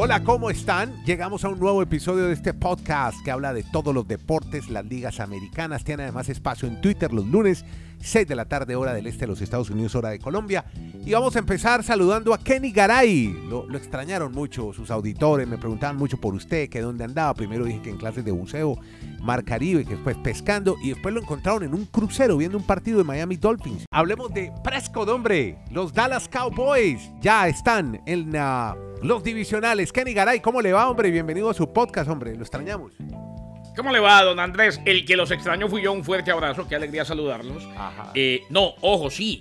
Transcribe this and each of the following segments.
Hola, ¿cómo están? Llegamos a un nuevo episodio de este podcast que habla de todos los deportes, las ligas americanas. Tiene además espacio en Twitter los lunes, 6 de la tarde, hora del este de los Estados Unidos, hora de Colombia. Y vamos a empezar saludando a Kenny Garay. Lo, extrañaron mucho sus auditores, me preguntaban mucho por usted, que dónde andaba. Primero dije que en clases de buceo, Mar Caribe, que después pescando, y después lo encontraron en un crucero viendo un partido de Miami Dolphins. Hablemos de Prescott, hombre. Los Dallas Cowboys ya están en uh, los divisionales. Kenny Garay, ¿cómo le va, hombre? Bienvenido a su podcast, hombre. Lo extrañamos. ¿Cómo le va, don Andrés? El que los extrañó fui yo. Un fuerte abrazo. Qué alegría saludarlos. Eh, no, ojo, sí.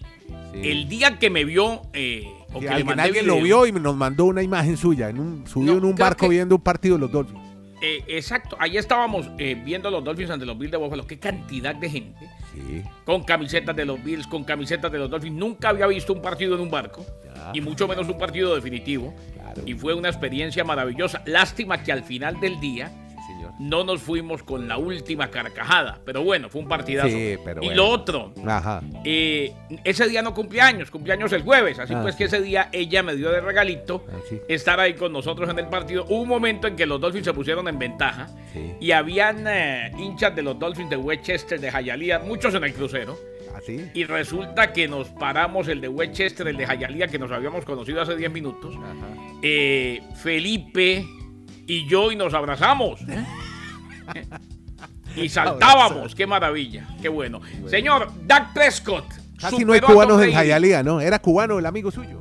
sí. El día que me vio... Eh, o que video, lo vio y nos mandó una imagen suya. En un, subió no, en un barco que, viendo un partido de los Dolphins. Eh, exacto, ahí estábamos eh, viendo los Dolphins ante los Bills de Buffalo. Qué cantidad de gente. Sí. Con camisetas de los Bills, con camisetas de los Dolphins. Nunca había visto un partido en un barco. Ya. Y mucho menos un partido definitivo. Claro. Y fue una experiencia maravillosa. Lástima que al final del día no nos fuimos con la última carcajada. Pero bueno, fue un partidazo. Sí, pero y bueno. lo otro, Ajá. eh, ese día no cumpleaños, cumpleaños el jueves. Así Ah, pues sí. que ese día ella me dio de regalito Ah, sí. estar ahí con nosotros en el partido. Hubo un momento en que los Dolphins se pusieron en ventaja y habían eh, hinchas de los Dolphins de Westchester, de Hialeah, muchos en el crucero. ¿Así? Y resulta que nos paramos el de Westchester, el de Hialeah, que nos habíamos conocido hace 10 minutos. Eh, Felipe y yo y nos abrazamos. y saltábamos. Qué maravilla. Qué bueno. Señor, Dak Prescott. Casi no hay cubanos en. Hialeah, ¿no? Era cubano el amigo suyo.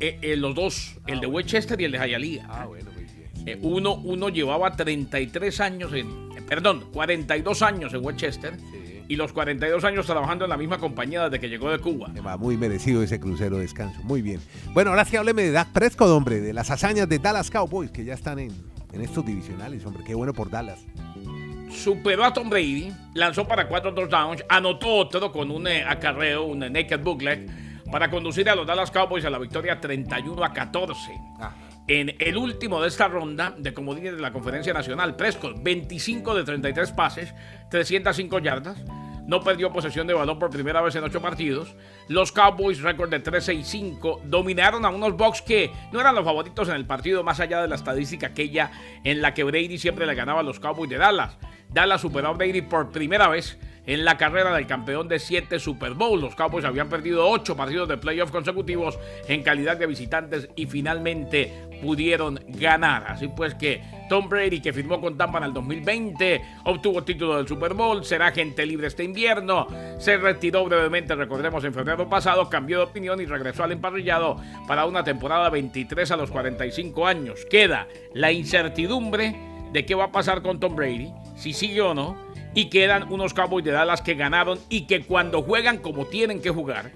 Eh, eh, los dos, el de Westchester y el de Hialeah. Ah, bueno, muy bien. Eh, uno, uno llevaba 33 años en, eh, perdón, 42 años en Westchester Sí. y los 42 años trabajando en la misma compañía desde que llegó de Cuba. Va muy merecido ese crucero de descanso. Muy bien. Bueno, ahora sí hábleme de Dak Prescott, hombre, de las hazañas de Dallas Cowboys, que ya están en, en estos divisionales, hombre. Qué bueno por Dallas. Superó a Tom Brady, lanzó para cuatro touchdowns, anotó otro con un eh, acarreo, un eh, naked booklet, para conducir a los Dallas Cowboys a la victoria 31 a 14. En el último de esta ronda de comodines de la Conferencia Nacional, Prescott, 25 de 33 pases, 305 yardas. No perdió posesión de balón por primera vez en ocho partidos. Los Cowboys, récord de 13 y 5, dominaron a unos Bucks que no eran los favoritos en el partido, más allá de la estadística aquella en la que Brady siempre le ganaba a los Cowboys de Dallas. Dallas superó a Brady por primera vez en la carrera del campeón de siete Super Bowl. Los Cowboys habían perdido ocho partidos de playoff consecutivos en calidad de visitantes y finalmente pudieron ganar. Así pues que Tom Brady, que firmó con Tampa en el 2020, obtuvo título del Super Bowl, será gente libre este invierno, se retiró brevemente, recordemos, en febrero pasado, cambió de opinión y regresó al emparrillado para una temporada 23 a los 45 años. Queda la incertidumbre de qué va a pasar con Tom Brady, si sigue o no, y quedan unos Cowboys de Dallas que ganaron y que cuando juegan como tienen que jugar,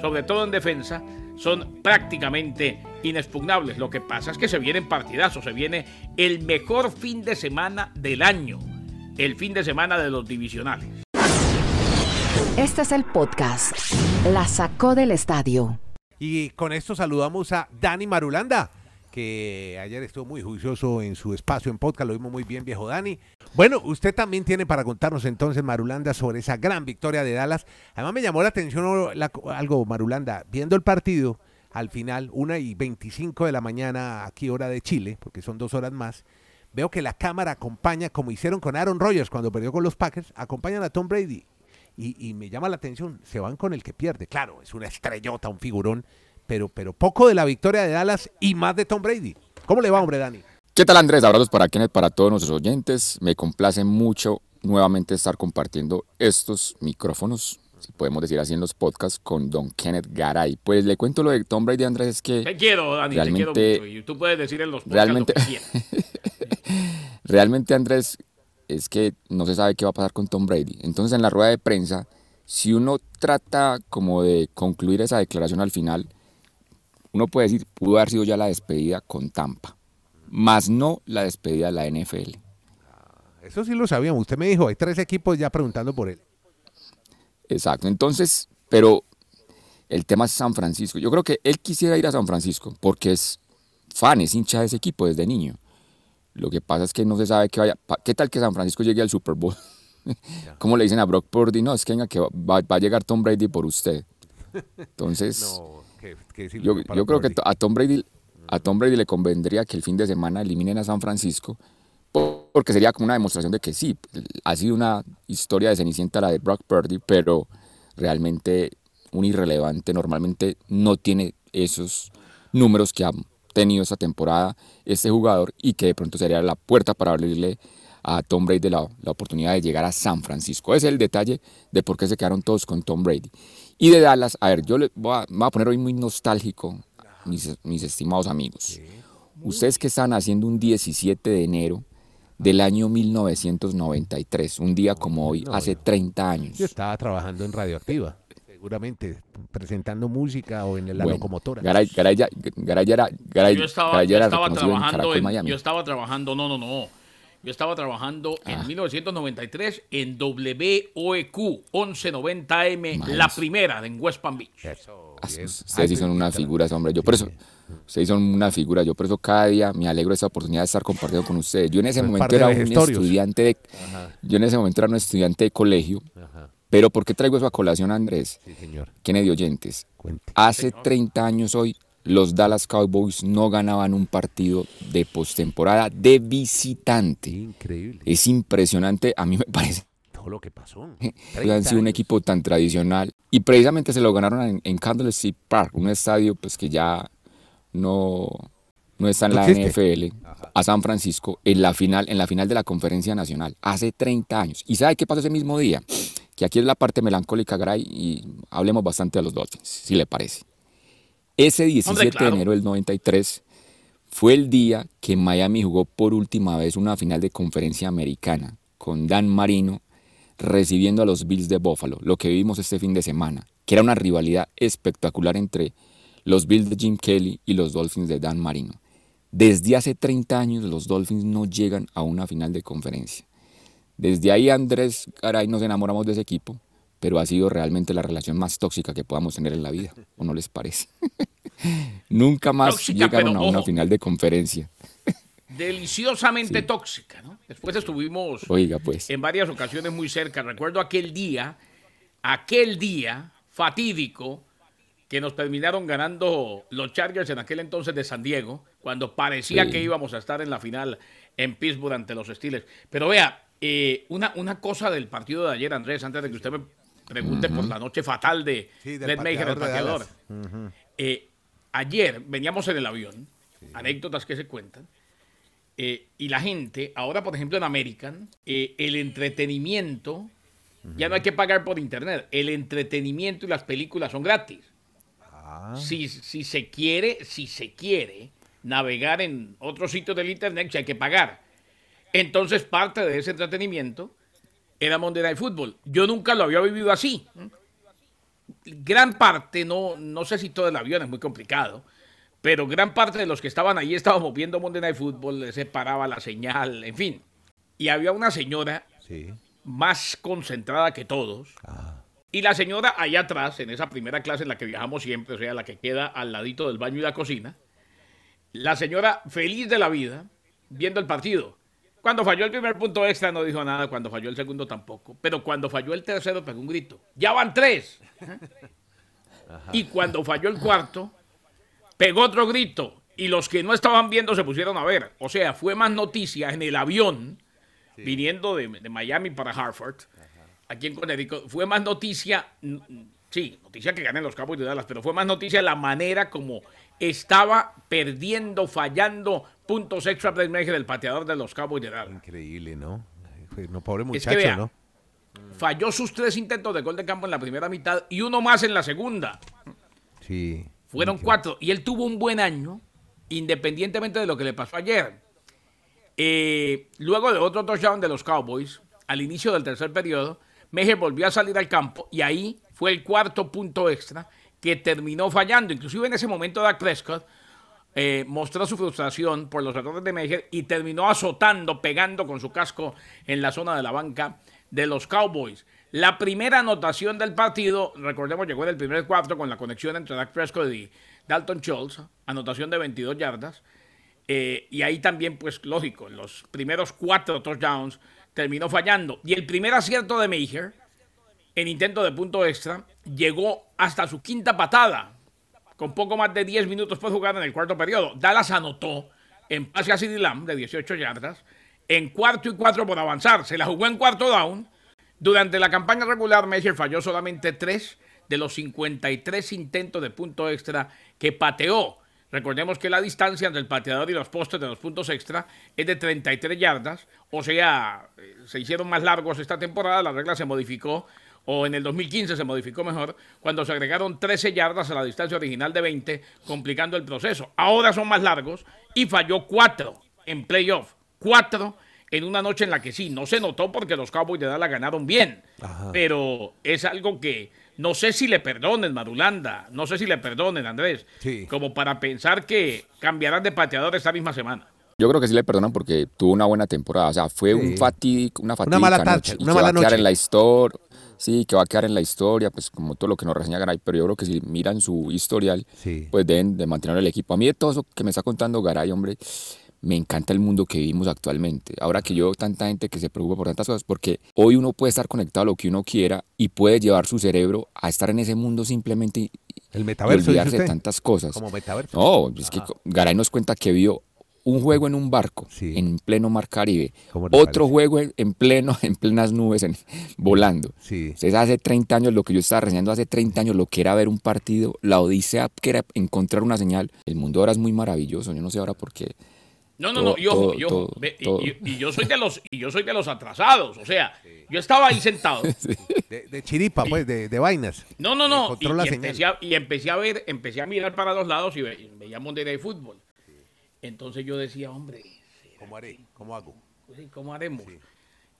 sobre todo en defensa, son prácticamente inexpugnables. Lo que pasa es que se vienen partidazos, se viene el mejor fin de semana del año, el fin de semana de los divisionales. Este es el podcast. La sacó del estadio. Y con esto saludamos a Dani Marulanda, que ayer estuvo muy juicioso en su espacio en podcast, lo vimos muy bien, viejo Dani. Bueno, usted también tiene para contarnos entonces, Marulanda, sobre esa gran victoria de Dallas. Además me llamó la atención algo, Marulanda, viendo el partido al final, una y 25 de la mañana, aquí hora de Chile, porque son dos horas más, veo que la cámara acompaña, como hicieron con Aaron Rodgers cuando perdió con los Packers, acompañan a Tom Brady. Y me llama la atención, se van con el que pierde. Claro, es una estrellota, un figurón, pero, pero poco de la victoria de Dallas y más de Tom Brady. ¿Cómo le va, hombre, Dani? ¿Qué tal Andrés? Abrazos para Kenneth, para todos nuestros oyentes. Me complace mucho nuevamente estar compartiendo estos micrófonos, si podemos decir así en los podcasts, con don Kenneth Garay. Pues le cuento lo de Tom Brady, Andrés, es que Te quiero, Dani, Realmente- te quiero mucho. Y tú puedes decir en los podcasts realmente- lo que realmente Andrés es que no se sabe qué va a pasar con Tom Brady. Entonces en la rueda de prensa, si uno trata como de concluir esa declaración al final, uno puede decir, pudo haber sido ya la despedida con Tampa, más no la despedida de la NFL. Eso sí lo sabíamos. Usted me dijo, hay tres equipos ya preguntando por él. Exacto, entonces, pero el tema es San Francisco. Yo creo que él quisiera ir a San Francisco porque es fan, es hincha de ese equipo desde niño. Lo que pasa es que no se sabe qué vaya. ¿Qué tal que San Francisco llegue al Super Bowl? ¿Cómo le dicen a Brock Purdy? No, es que venga, que va a llegar Tom Brady por usted. Entonces, No, que, que decirle yo, yo creo que a Tom Brady A Tom Brady le convendría que el fin de semana eliminen a San Francisco porque sería como una demostración de que sí, ha sido una historia de Cenicienta la de Brock Purdy, pero realmente un irrelevante normalmente no tiene esos números que ha tenido esta temporada este jugador y que de pronto sería la puerta para abrirle a Tom Brady la, la oportunidad de llegar a San Francisco. Ese es el detalle de por qué se quedaron todos con Tom Brady. Y de Dallas, a ver, yo le voy a, voy a poner hoy muy nostálgico, mis, mis estimados amigos. Ustedes que están haciendo un 17 de enero del año 1993, un día como hoy, hace 30 años. Yo estaba trabajando en Radioactiva, seguramente presentando música o en la Bueno, locomotora. Garay, Garay Garay era, Garay- Yo estaba, yo estaba en trabajando en, Miami. yo estaba trabajando, no, no, no. Yo estaba trabajando Ah. en 1993 en WOEQ 1190M, la primera en West Palm Beach. Eso, Ah. Ustedes sí son unas figuras, hombre. Yo por eso, ustedes son una figura. Yo por eso cada día me alegro de esta oportunidad de estar compartiendo con ustedes. Yo en ese momento de era un estudiante de, yo en ese momento era un estudiante de colegio. Ajá, Pero ¿por qué traigo eso a colación, Andrés? sí, señor. Kennedy oyentes. Cuente. Hace 30 años hoy, los Dallas Cowboys no ganaban un partido de postemporada de visitante. Increíble. Es impresionante, a mí me parece Todo lo que pasó. que 30 han sido un equipo tan tradicional y precisamente se lo ganaron en, en Candlestick Park, un estadio pues que ya no, no está en la existe. NFL, a San Francisco en la final en la final de la Conferencia Nacional hace 30 años. ¿Y sabe qué pasó ese mismo día? Que aquí es la parte melancólica, Gray, y hablemos bastante de los Dolphins, si le parece. Ese 17 claro. de enero del 93 fue el día que Miami jugó por última vez una final de conferencia americana con Dan Marino recibiendo a los Bills de Buffalo, lo que vivimos este fin de semana, que era una rivalidad espectacular entre los Bills de Jim Kelly y los Dolphins de Dan Marino. Desde hace 30 años los Dolphins no llegan a una final de conferencia. Desde ahí Andrés Garay nos enamoramos de ese equipo, pero ha sido realmente la relación más tóxica que podamos tener en la vida, ¿o no les parece? Nunca más Tóxica, llegaron pero a una ojo. final de conferencia. Deliciosamente tóxica, ¿no? Después estuvimos Oiga, pues. en varias ocasiones muy cerca. Recuerdo aquel día, aquel día fatídico que nos terminaron ganando los Chargers en aquel entonces de San Diego, cuando parecía Sí. que íbamos a estar en la final en Pittsburgh ante los Steelers. Pero vea, eh, una, una cosa del partido de ayer, Andrés, antes de que usted me pregunte por la noche fatal de Sí, del el pateador. Eh, ayer veníamos en el avión, anécdotas que se cuentan, eh, y la gente, ahora por ejemplo en American, eh, el entretenimiento, ya no hay que pagar por internet, el entretenimiento y las películas son gratis. Ah, Si, si se quiere, si se quiere navegar en otros sitios del internet, sí hay que pagar. Entonces parte de ese entretenimiento era Monday Night Football. Yo nunca lo había vivido así. Gran parte, no, no sé si todo el avión es muy complicado, pero gran parte de los que estaban ahí estábamos viendo Monday Night Football, se paraba la señal, en fin. Y había una señora sí. más concentrada que todos. Ah, Y la señora allá atrás, en esa primera clase en la que viajamos siempre, o sea, la que queda al ladito del baño y la cocina, la señora feliz de la vida, viendo el partido. Cuando falló el primer punto extra no dijo nada, cuando falló el segundo tampoco, pero cuando falló el tercero pegó un grito. Ya van tres. Y cuando falló el cuarto, pegó otro grito. Y los que no estaban viendo se pusieron a ver. O sea, fue más noticia en el avión, viniendo de, de Miami para Hartford, aquí en Connecticut, fue más noticia, mm, sí, noticia que ganen los Cowboys de Dallas, pero fue más noticia la manera como estaba perdiendo, fallando puntos extra Brett Maher, el pateador de los Cowboys de Dallas. increíble, ¿no? No, pobre Es muchacho, que vea, ¿no? falló sus tres intentos de gol de campo en la primera mitad y uno más en la segunda. Sí. Fueron cuatro. Y él tuvo un buen año, independientemente de lo que le pasó ayer. Eh, luego de otro touchdown de los Cowboys, al inicio del tercer periodo, Mejer volvió a salir al campo y ahí fue el cuarto punto extra que terminó fallando. Inclusive en ese momento Dak Prescott eh, mostró su frustración por los errores de Mejer y terminó azotando, pegando con su casco en la zona de la banca de los Cowboys. La primera anotación del partido, recordemos, llegó en el primer cuarto con la conexión entre Dak Prescott y Dalton Schultz, anotación de 22 yardas. Eh, y ahí también, pues lógico, en los primeros cuatro touchdowns terminó fallando. Y el primer acierto de Meyer, en intento de punto extra, llegó hasta su quinta patada. Con poco más de 10 minutos por jugar en el cuarto periodo. Dallas anotó en pase a CD de 18 yardas, en cuarto y cuatro por avanzar. Se la jugó en cuarto down. Durante la campaña regular, Mercer falló solamente 3 de los 53 intentos de punto extra que pateó. Recordemos que la distancia entre el pateador y los postes de los puntos extra es de 33 yardas, o sea, eh, se hicieron más largos esta temporada, la regla se modificó, o en el 2015 se modificó mejor, cuando se agregaron 13 yardas a la distancia original de 20, complicando el proceso. Ahora son más largos y falló 4 en playoff, 4 en una noche en la que sí, no se notó porque los Cowboys de Dallas ganaron bien, pero es algo que no sé si le perdonen, Marulanda, no sé si le perdonen, Andrés, como para pensar que cambiarán de pateador esta misma semana. Yo creo que sí le perdonan porque tuvo una buena temporada. O sea, fue un fatídico, una fatídica mala noche. una y mala que va a quedar en la historia. Sí, que va a quedar en la historia, pues como todo lo que nos reseña Garay. Pero yo creo que si miran su historial, Sí. pues deben de mantener el equipo. A mí de todo eso que me está contando Garay, hombre, me encanta el mundo que vivimos actualmente. Ahora que yo veo tanta gente que se preocupa por tantas cosas, porque hoy uno puede estar conectado a lo que uno quiera y puede llevar su cerebro a estar en ese mundo simplemente y, El y metaverso, dice olvidarse de tantas cosas. Como metaverso. No, es que Garay nos cuenta que vio un juego en un barco Sí. en pleno mar Caribe, ¿Cómo le otro parece? juego en, en pleno en plenas nubes en- volando. Sí. Entonces hace 30 años lo que yo estaba reseñando hace 30 años lo que era ver un partido, la odisea que era encontrar una señal. El mundo ahora es muy maravilloso, yo no sé ahora por qué. No, no, Todo, no, y ojo, todo, y, ojo, todo, ve, y- todo. y- y yo soy de los y yo soy de los atrasados, o sea, yo estaba ahí sentado. De, de chiripa, pues, de, de vainas. No, no, no, y, empecé a, y empecé a ver, empecé a mirar para los lados y, ve- y veía Monday Night Football. Entonces yo decía, hombre, ¿Cómo haré? ¿Cómo hago? ¿cómo haremos?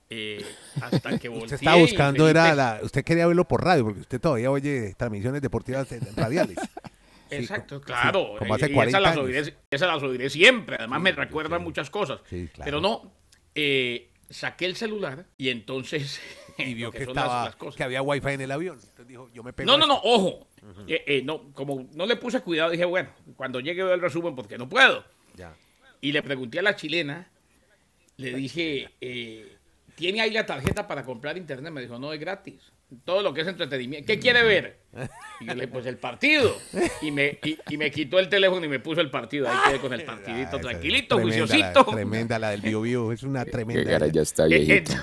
Eh, hasta que volteé Usted estaba buscando, era la, usted quería verlo por radio, porque usted todavía oye transmisiones deportivas eh, radiales. Exacto, co- claro. sí, como hace y 40 esas las, años. oiré, esas las oiré siempre. Además me recuerdan muchas cosas. Sí, claro. Pero no, eh, saqué el celular y entonces... Y vio que, las- estaba, las cosas. que había wifi en el avión. Entonces dijo, yo me pego No, no, no, ojo. Eh, eh, no, como no le puse cuidado, dije, bueno, cuando llegue veo el resumen porque no puedo. Ya. Y le pregunté a la chilena, le dije, eh, ¿tiene ahí la tarjeta para comprar internet? Me dijo, no, es gratis. Todo lo que es entretenimiento. ¿Qué quiere ver? Y yo le dije, pues el partido. Y me, y, y me quitó el teléfono y me puso el partido. Ahí quedé con el Ah, partidito, esa- tranquilito, tremenda juiciosito. La, tremenda la del Bio Bio, es una Que tremenda. Garay ya está Eh, viejito.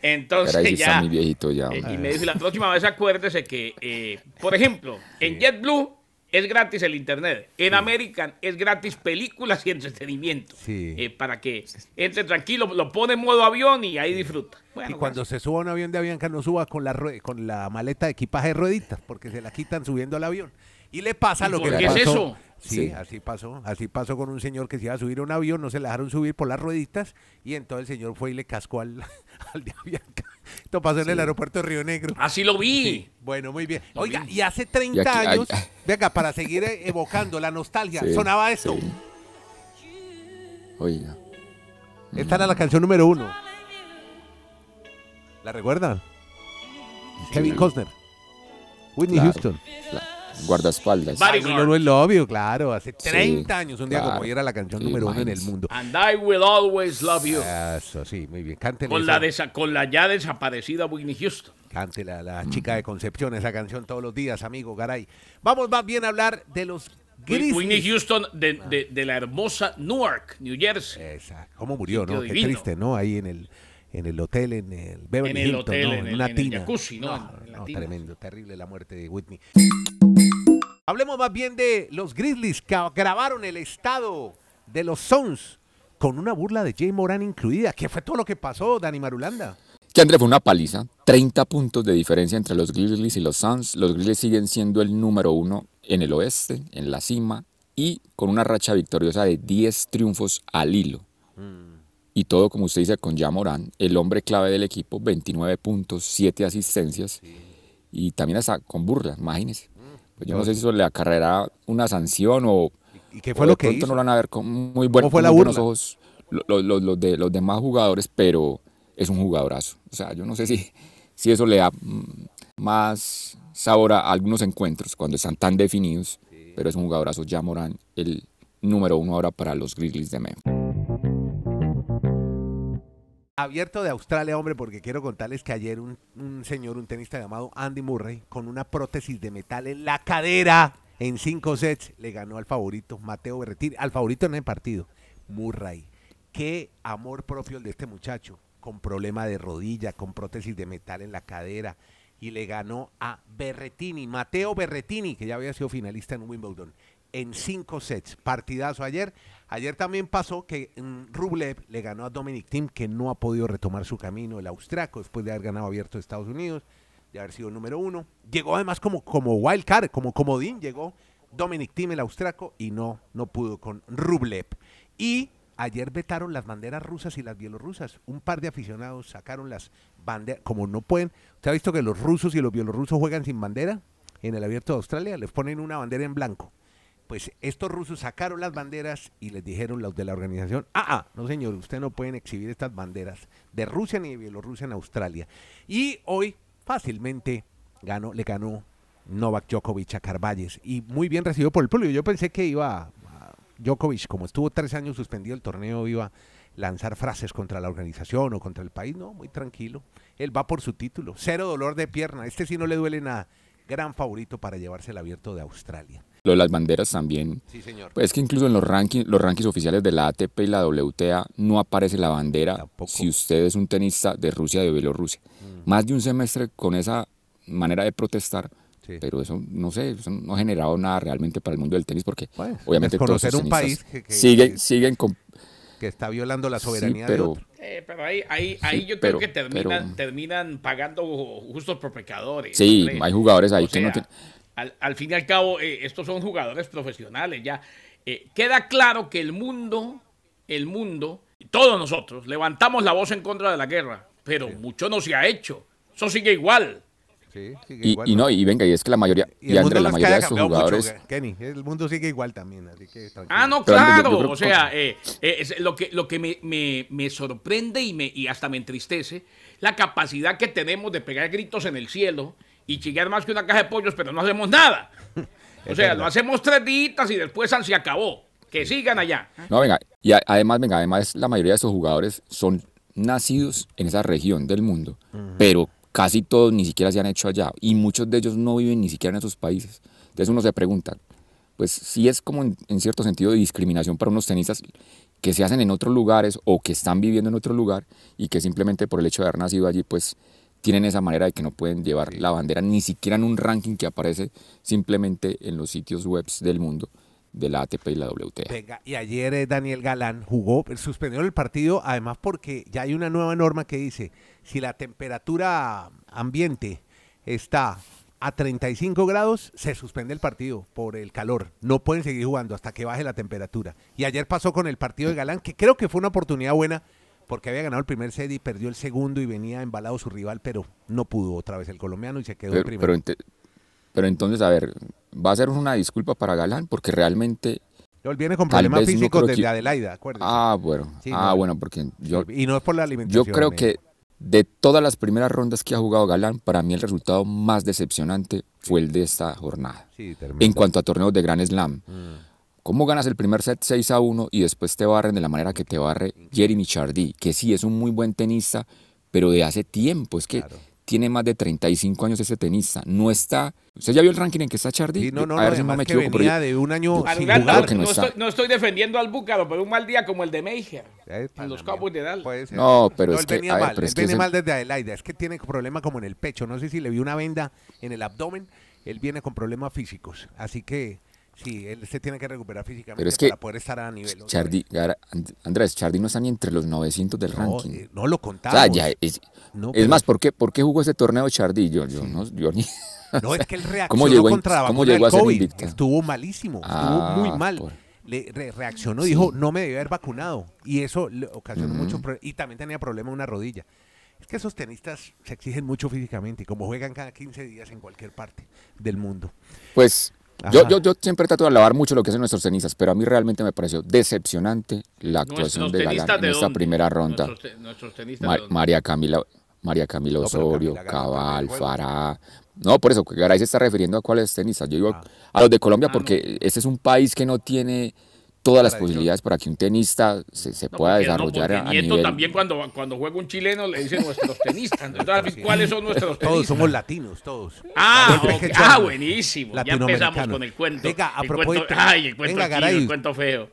Entonces, ya. está muy viejito ya. Eh, y me dijo, y la próxima vez acuérdese que, eh, por ejemplo, en JetBlue es gratis el internet. En American es gratis películas y entretenimiento. Sí. Eh, para que entre tranquilo, lo pone en modo avión y ahí disfruta. Bueno, y cuando se suba a un avión de Avianca, no suba con la, con la maleta de equipaje de rueditas, porque se la quitan subiendo al avión. Y le pasa ¿Y lo por que qué le es eso? Sí, Sí. así pasó. Así pasó con un señor que se iba a subir a un avión, no se le dejaron subir por las rueditas, y entonces el señor fue y le cascó al, al de Avianca. Esto pasó en el aeropuerto de Río Negro. Así lo vi. Sí, bueno, muy bien. Lo Oiga, vi. y hace 30 Y aquí- años, ay- venga, para seguir eh, evocando la nostalgia, Sí, sonaba esto. sí. Oiga. Esta era la canción número uno. ¿La recuerdan? Kevin Costner. Whitney Claro. Houston. Guardaespaldas. No, no es obvio, claro. Hace Sí, 30 años, un día como claro. hoy era la canción Sí, número uno en el mundo. And I will always love you. Eso, sí, muy bien. Cántele, Con esa- la, desa- con la ya desaparecida Whitney Houston. cántele a la chica de Concepción esa canción todos los días, amigo Garay. Vamos más bien a hablar de los Whitney Grizzlies. Houston de, de- de la hermosa Newark, New Jersey. Esa, ¿Cómo murió, no? Qué divino. triste, ¿no? Ahí en el, en el hotel, en el Beverly En el Hilton, hotel, ¿no? en el- una en el tina. jacuzzi, ¿no? No, En no, tina. tremendo, terrible la muerte de Whitney. Hablemos más bien de los Grizzlies que grabaron el estado de los Suns con una burla de Jay Moran incluida. ¿Qué fue todo lo que pasó, Dani Marulanda? Que André fue una paliza, 30 puntos de diferencia entre los Grizzlies y los Suns. Los Grizzlies siguen siendo el número uno en el oeste, en la cima, y con una racha victoriosa de 10 triunfos al hilo. Y todo, como usted dice, con Morán, el hombre clave del equipo, 29 puntos, 7 asistencias, y también hasta con burla, imagínese. Pues yo no sé si eso le acarreará una sanción o, ¿Y qué o fue de lo que pronto hizo? no lo van a ver con muy, buen, ¿Cómo fue con la muy buenos ojos lo- lo- lo- los, de, los demás jugadores, pero es un jugadorazo. O sea, yo no sé si, si eso le da mm, más sabor a algunos encuentros cuando están tan definidos, pero es un jugadorazo. Ya Morán, el número uno ahora para los Grizzlies de Memphis. Abierto de Australia, hombre, porque quiero contarles que ayer un, señor, un tenista llamado Andy Murray, con una prótesis de metal en la cadera, En cinco sets le ganó al favorito Mateo Berretini, al favorito en el partido, Murray. Qué amor propio el de este muchacho, con problema de rodilla, con prótesis de metal en la cadera, y le ganó a Berretini, Mateo Berretini, que ya había sido finalista en Wimbledon, en cinco sets. Partidazo ayer. Ayer también pasó que mm, Rublev le ganó a Dominic Thiem, que no ha podido retomar su camino, el austriaco, después de haber ganado abierto de Estados Unidos, de haber sido número uno. Llegó además como, como wild card, como comodín, llegó Dominic Thiem, el austriaco, y no, no pudo con Rublev. Y ayer vetaron las banderas rusas y las bielorrusas. Un par de aficionados sacaron las banderas, como no pueden. ¿Usted ha visto que los rusos y los bielorrusos juegan sin bandera? En el abierto de Australia les ponen una bandera en blanco pues estos rusos sacaron las banderas y les dijeron los de la organización, ah, ah, no señor, usted no pueden exhibir estas banderas de Rusia ni de Bielorrusia en Australia. Y hoy fácilmente ganó, le ganó Novak Djokovic a Carvalles y muy bien recibido por el público. Yo pensé que iba a Djokovic, como estuvo tres años suspendido el torneo, iba a lanzar frases contra la organización o contra el país. No, muy tranquilo. Él va por su título. Cero dolor de pierna. Este sí no le duele nada. Gran favorito para llevarse el abierto de Australia. Lo de las banderas también. Sí, señor. Pues es que incluso en los rankings, los rankings oficiales de la ATP y la WTA no aparece la bandera Tampoco. si usted es un tenista de Rusia o de Bielorrusia. Mm. Más de un semestre con esa manera de protestar, Sí. pero eso no sé, eso no ha generado nada realmente para el mundo del tenis porque Bueno, obviamente todos los un país que- que- siguen, que- siguen con que está violando la sí, soberanía de pero otro. Eh, pero ahí, ahí, ahí Sí, yo pero- creo que terminan, pero- terminan pagando justos por pecadores. sí, hombre. hay jugadores ahí O que no tienen al, al fin y al cabo, eh, estos son jugadores profesionales ya. Eh, queda claro que el mundo, el mundo, todos nosotros, levantamos la voz en contra de la guerra, pero mucho no se ha hecho. Eso sigue igual. Sí, sigue y, igual, y no, y venga, y es que la mayoría, Y no la mayoría de estos mucho, jugadores, Kenny. El mundo sigue igual también, así que tranquilo. Ah, no, yo- claro. yo o que- sea, eh, eh, es lo que, lo que me, me- me sorprende y, me, y hasta me entristece, la capacidad que tenemos de pegar gritos en el cielo y chillar más que una caja de pollos, pero no hacemos nada. O sea, lo hacemos tres días y después se acabó. Que sigan allá. No, venga, y a- además, venga, además la mayoría de estos jugadores son nacidos en esa región del mundo, pero casi todos ni siquiera se han hecho allá y muchos de ellos no viven ni siquiera en esos países. Entonces uno se pregunta, pues sí es como en, en cierto sentido de discriminación para unos tenistas que se hacen en otros lugares o que están viviendo en otro lugar y que simplemente por el hecho de haber nacido allí, pues tienen esa manera de que no pueden llevar la bandera ni siquiera en un ranking que aparece simplemente en los sitios web del mundo de la ATP y la WTA. Venga, y ayer eh, Daniel Galán jugó, suspendió el partido, además porque ya hay una nueva norma que dice, si la temperatura ambiente está a 35 grados, se suspende el partido por el calor. No pueden seguir jugando hasta que baje la temperatura. Y ayer pasó con el partido de Galán, que creo que fue una oportunidad buena, porque había ganado el primer set y perdió el segundo y venía embalado su rival, pero no pudo otra vez el colombiano y se quedó en Pero, primero. pero, pero entonces, a ver, va a ser una disculpa para Galán porque realmente... Él viene con problemas no físicos creo desde que- Adelaida, acuérdese. Ah, bueno, Sí, ah, no. bueno, porque yo, y no es por la yo alimentación. creo eh. que de todas las primeras rondas que ha jugado Galán, para mí el resultado más decepcionante fue el de esta jornada. Sí. En cuanto a torneos de Grand Slam, Mm. ¿Cómo ganas el primer set 6 a 1 y después te barren de la manera que te barre Jeremy Chardy? Que sí, es un muy buen tenista, pero de hace tiempo, es que Claro. tiene más de 35 años ese tenista. No está... ¿Usted ya vio el ranking en que está Chardy? Sí, no, no, a no, ver si además no me equivoco, pero venía yo- de un año sin que no, no está. estoy, no estoy defendiendo al Búcaro, pero un mal día como el de Meijer. En los. Cowboys de Dallas. Puede ser. No, pero No, es él que, venía ver, mal, pero él es que viene mal desde Adelaida, es que tiene problema como en el pecho, no sé si le vio una venda en el abdomen, él viene con problemas físicos, así que sí, él se tiene que recuperar físicamente Pero es que para poder estar a nivel. Chardy, Andrés, Chardy no está ni entre los 900 del no, ranking. eh, no lo o contamos. sea, ya es, No, es pero- más, ¿por qué, ¿por qué jugó ese torneo Chardy? Yo, yo, no, yo ni... No, es que él reaccionó ¿Cómo llegó en- contra la cómo llegó a del ser COVID, invicta? Estuvo malísimo, estuvo Ah, muy mal. por- Le re- reaccionó, dijo, no me debía haber vacunado. Y eso le ocasionó pro- Y también tenía problema en una rodilla. Es que esos tenistas se exigen mucho físicamente y como juegan cada 15 días en cualquier parte del mundo. Pues yo, yo, yo siempre trato de alabar mucho lo que hacen nuestros tenistas, pero a mí realmente me pareció decepcionante la actuación de Galán en de esta dónde? primera ronda. Nuestros, nuestros tenistas de? María Camila, María Camila No, Osorio, Camila ganó Cabal. Farah. No, por eso, que Garay se está refiriendo a cuáles tenistas. Yo digo Ah. a los de Colombia Ah, porque este es un país que no tiene todas las posibilidades para que un tenista se, se No, pueda porque- no, desarrollar porque a Nieto nivel... también cuando, cuando juega un chileno le dicen nuestros tenistas. Entonces, ¿cuáles son nuestros tenistas? Todos somos latinos, todos. Ah, ah, buenísimo. Ya empezamos con el cuento. Venga, a el cuento- propósito- ay, el cuento venga, chino, Garay. el cuento feo.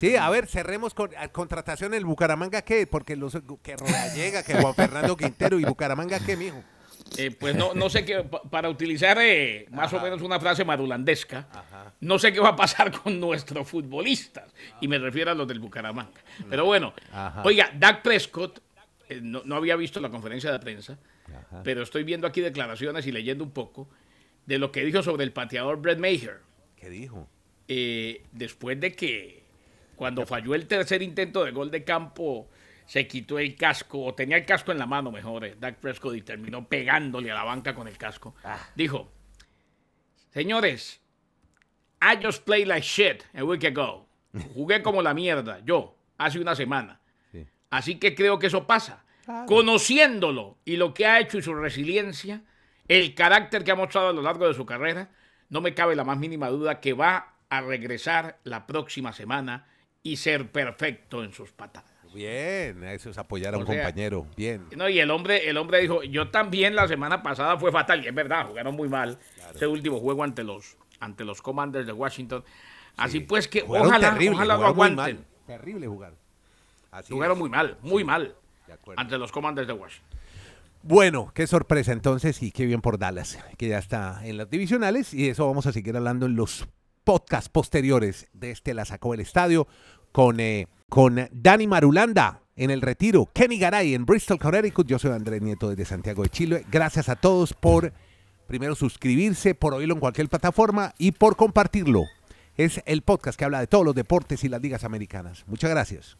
Sí, a ver, cerremos con contratación el Bucaramanga qué, porque los que Rodallega, que Juan Fernando Quintero y Bucaramanga qué, mijo. Eh, pues no, no sé qué, pa- para utilizar eh, más o menos una frase marulandesca, no sé qué va a pasar con nuestros futbolistas. Y me refiero a los del Bucaramanga. Pero bueno, Ajá. oiga, Dak Prescott, eh, no, no había visto la conferencia de prensa, pero estoy viendo aquí declaraciones y leyendo un poco de lo que dijo sobre el pateador Brett Maher. ¿Qué dijo? eh, después de que cuando falló el tercer intento de gol de campo se quitó el casco, o tenía el casco en la mano mejor, eh, Dak Prescott y terminó pegándole a la banca con el casco. Dijo, señores, I just played like shit a week ago. Jugué como la mierda, yo, hace una semana. Sí. Así que creo que eso pasa. Claro. Conociéndolo y lo que ha hecho y su resiliencia, el carácter que ha mostrado a lo largo de su carrera, no me cabe la más mínima duda que va a regresar la próxima semana y ser perfecto en sus patadas. Bien, eso es apoyar a O un sea, compañero. Bien. No, y el hombre, el hombre dijo, yo también la semana pasada fue fatal, y es verdad, jugaron muy mal. Ese último juego ante los, ante los Commanders de Washington. Así pues que Jugaron ojalá, terrible, ojalá lo aguanten. Terrible jugar. Así Jugaron es. muy mal, muy mal. Ante los Commanders de Washington. Bueno, qué sorpresa entonces y qué bien por Dallas, que ya está en las divisionales y de eso vamos a seguir hablando en los podcasts posteriores de este La Sacó el Estadio con, eh, con Dani Marulanda en el retiro, Kenny Garay en Bristol, Connecticut. Yo soy Andrés Nieto desde Santiago de Chile. Gracias a todos por primero suscribirse, por oírlo en cualquier plataforma y por compartirlo. Es el podcast que habla de todos los deportes y las ligas americanas. Muchas gracias.